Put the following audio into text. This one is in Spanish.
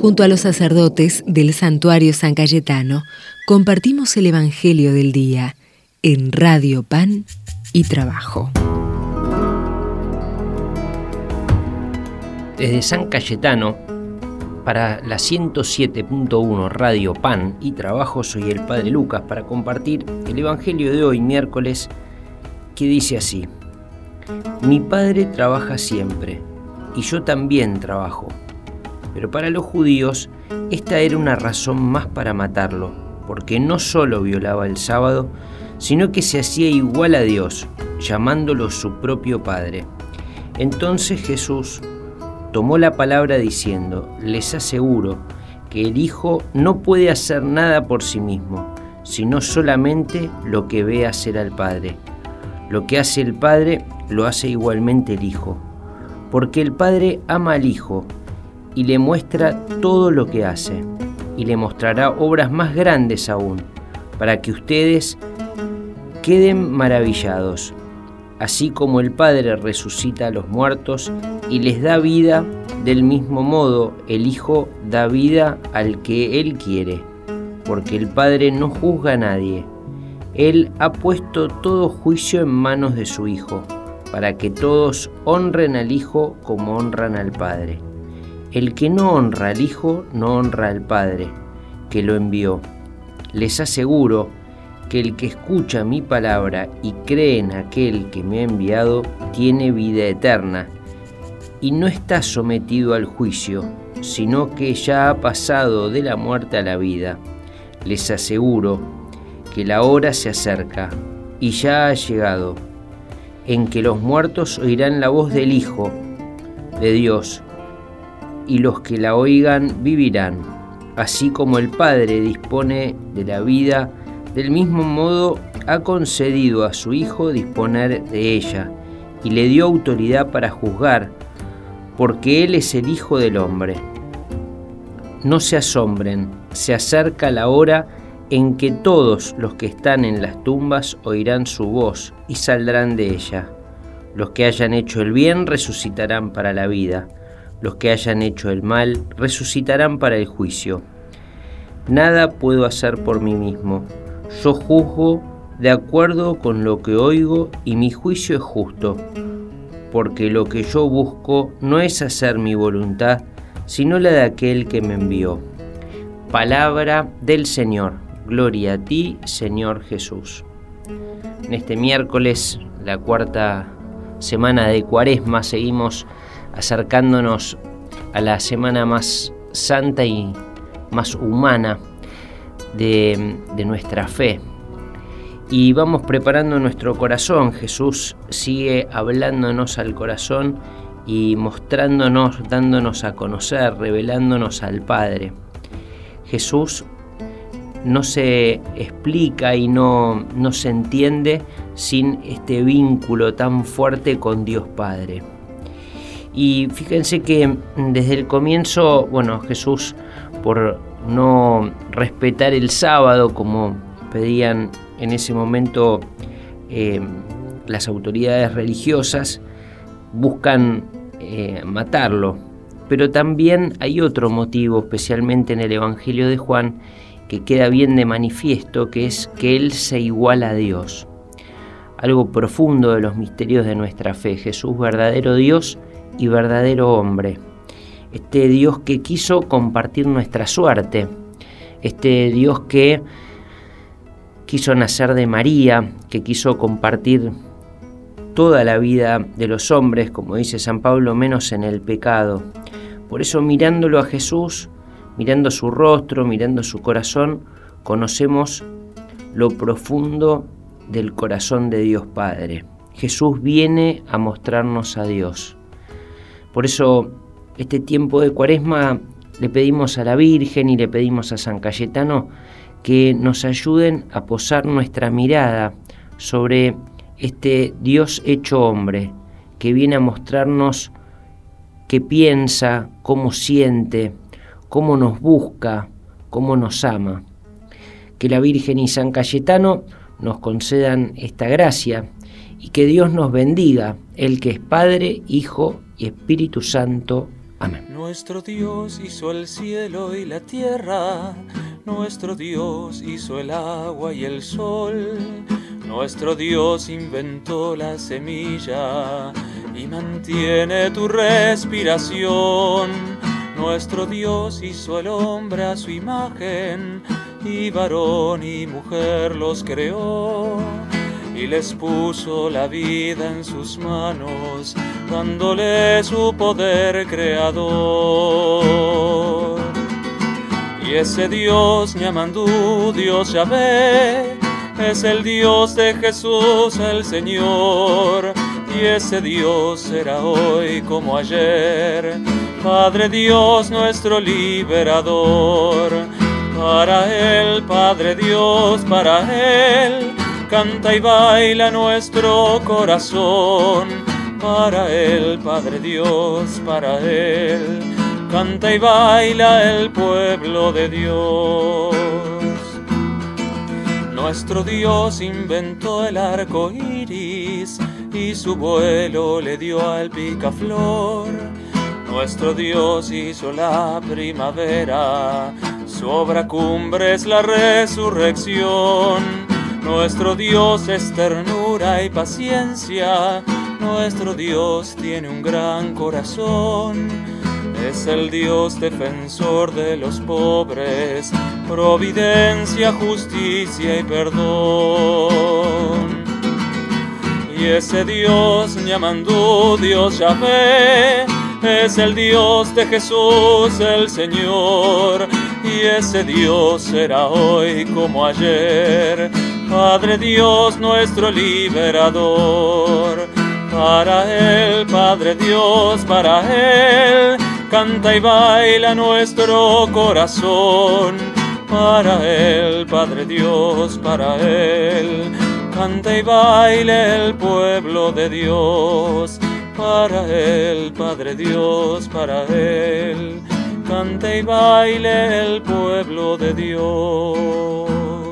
Junto a los sacerdotes del santuario San Cayetano, compartimos el Evangelio del Día en Radio Pan y Trabajo. Desde San Cayetano, para la 107.1 Radio Pan y Trabajo, soy el Padre Lucas para compartir el Evangelio de hoy, miércoles, que dice así. Mi Padre trabaja siempre, y yo también trabajo. Pero para los judíos, esta era una razón más para matarlo, porque no solo violaba el sábado, sino que se hacía igual a Dios, llamándolo su propio Padre. Entonces Jesús tomó la palabra diciendo, les aseguro que el Hijo no puede hacer nada por sí mismo, sino solamente lo que ve hacer al Padre. Lo que hace el Padre lo hace igualmente el Hijo, porque el Padre ama al Hijo y le muestra todo lo que hace, y le mostrará obras más grandes aún, para que ustedes queden maravillados así como el Padre resucita a los muertos y les da vida, del mismo modo el Hijo da vida al que Él quiere, porque el Padre no juzga a nadie. Él ha puesto todo juicio en manos de su Hijo, para que todos honren al Hijo como honran al Padre. El que no honra al Hijo no honra al Padre, que lo envió. Les aseguro que el que escucha mi palabra y cree en aquel que me ha enviado tiene vida eterna y no está sometido al juicio, sino que ya ha pasado de la muerte a la vida. Les aseguro que la hora se acerca y ya ha llegado, en que los muertos oirán la voz del Hijo de Dios, y los que la oigan vivirán, así como el Padre dispone de la vida del mismo modo, ha concedido a su Hijo disponer de ella y le dio autoridad para juzgar, porque Él es el Hijo del Hombre. No se asombren, se acerca la hora en que todos los que están en las tumbas oirán su voz y saldrán de ella. Los que hayan hecho el bien resucitarán para la vida, los que hayan hecho el mal resucitarán para el juicio. Nada puedo hacer por mí mismo yo juzgo de acuerdo con lo que oigo y mi juicio es justo, porque lo que yo busco no es hacer mi voluntad, sino la de aquel que me envió. Palabra del Señor. Gloria a ti, Señor Jesús. En este miércoles, la cuarta semana de Cuaresma, seguimos acercándonos a la semana más santa y más humana de, nuestra fe. Y vamos preparando nuestro corazón. Jesús sigue hablándonos al corazón y mostrándonos, dándonos a conocer, revelándonos al Padre. Jesús no se explica y no, no se entiende sin este vínculo tan fuerte con Dios Padre. Y fíjense que desde el comienzo, bueno, Jesús por no respetar el sábado como pedían en ese momento eh, las autoridades religiosas, buscan eh, matarlo. Pero también hay otro motivo, especialmente en el Evangelio de Juan, que queda bien de manifiesto, que es que Él se iguala a Dios. Algo profundo de los misterios de nuestra fe, Jesús verdadero Dios y verdadero hombre este Dios que quiso compartir nuestra suerte, este Dios que quiso nacer de María, que quiso compartir toda la vida de los hombres, como dice San Pablo, menos en el pecado. Por eso mirándolo a Jesús, mirando su rostro, mirando su corazón, conocemos lo profundo del corazón de Dios Padre. Jesús viene a mostrarnos a Dios. Por eso este tiempo de cuaresma le pedimos a la Virgen y le pedimos a San Cayetano que nos ayuden a posar nuestra mirada sobre este Dios hecho hombre, que viene a mostrarnos qué piensa, cómo siente, cómo nos busca, cómo nos ama. Que la Virgen y San Cayetano nos concedan esta gracia y que Dios nos bendiga, el que es Padre, Hijo y Espíritu Santo. Amén. Nuestro Dios hizo el cielo y la tierra, nuestro Dios hizo el agua y el sol, nuestro Dios inventó la semilla y mantiene tu respiración. Nuestro Dios hizo el hombre a su imagen y varón y mujer los creó y les puso la vida en sus manos, dándole su poder creador. Y ese Dios Ñamandú, Dios Yahvé, es el Dios de Jesús el Señor, y ese Dios será hoy como ayer, Padre Dios nuestro liberador. Para Él, Padre Dios, para Él, canta y baila nuestro corazón. Para Él, Padre Dios, para Él, canta y baila el pueblo de Dios. Nuestro Dios inventó el arco iris y su vuelo le dio al picaflor. Nuestro Dios hizo la primavera, su obra cumbre es la resurrección. Nuestro Dios es ternura y paciencia, nuestro Dios tiene un gran corazón. Es el Dios defensor de los pobres, providencia, justicia y perdón. Y ese Dios llamando Dios Yahvé, es el Dios de Jesús el Señor. Y ese Dios será hoy como ayer Padre Dios nuestro liberador. Para Él, Padre Dios, para Él, canta y baila nuestro corazón. Para Él, Padre Dios, para Él, canta y baila el pueblo de Dios. Para Él, Padre Dios, para Él, canta y baile el pueblo de Dios.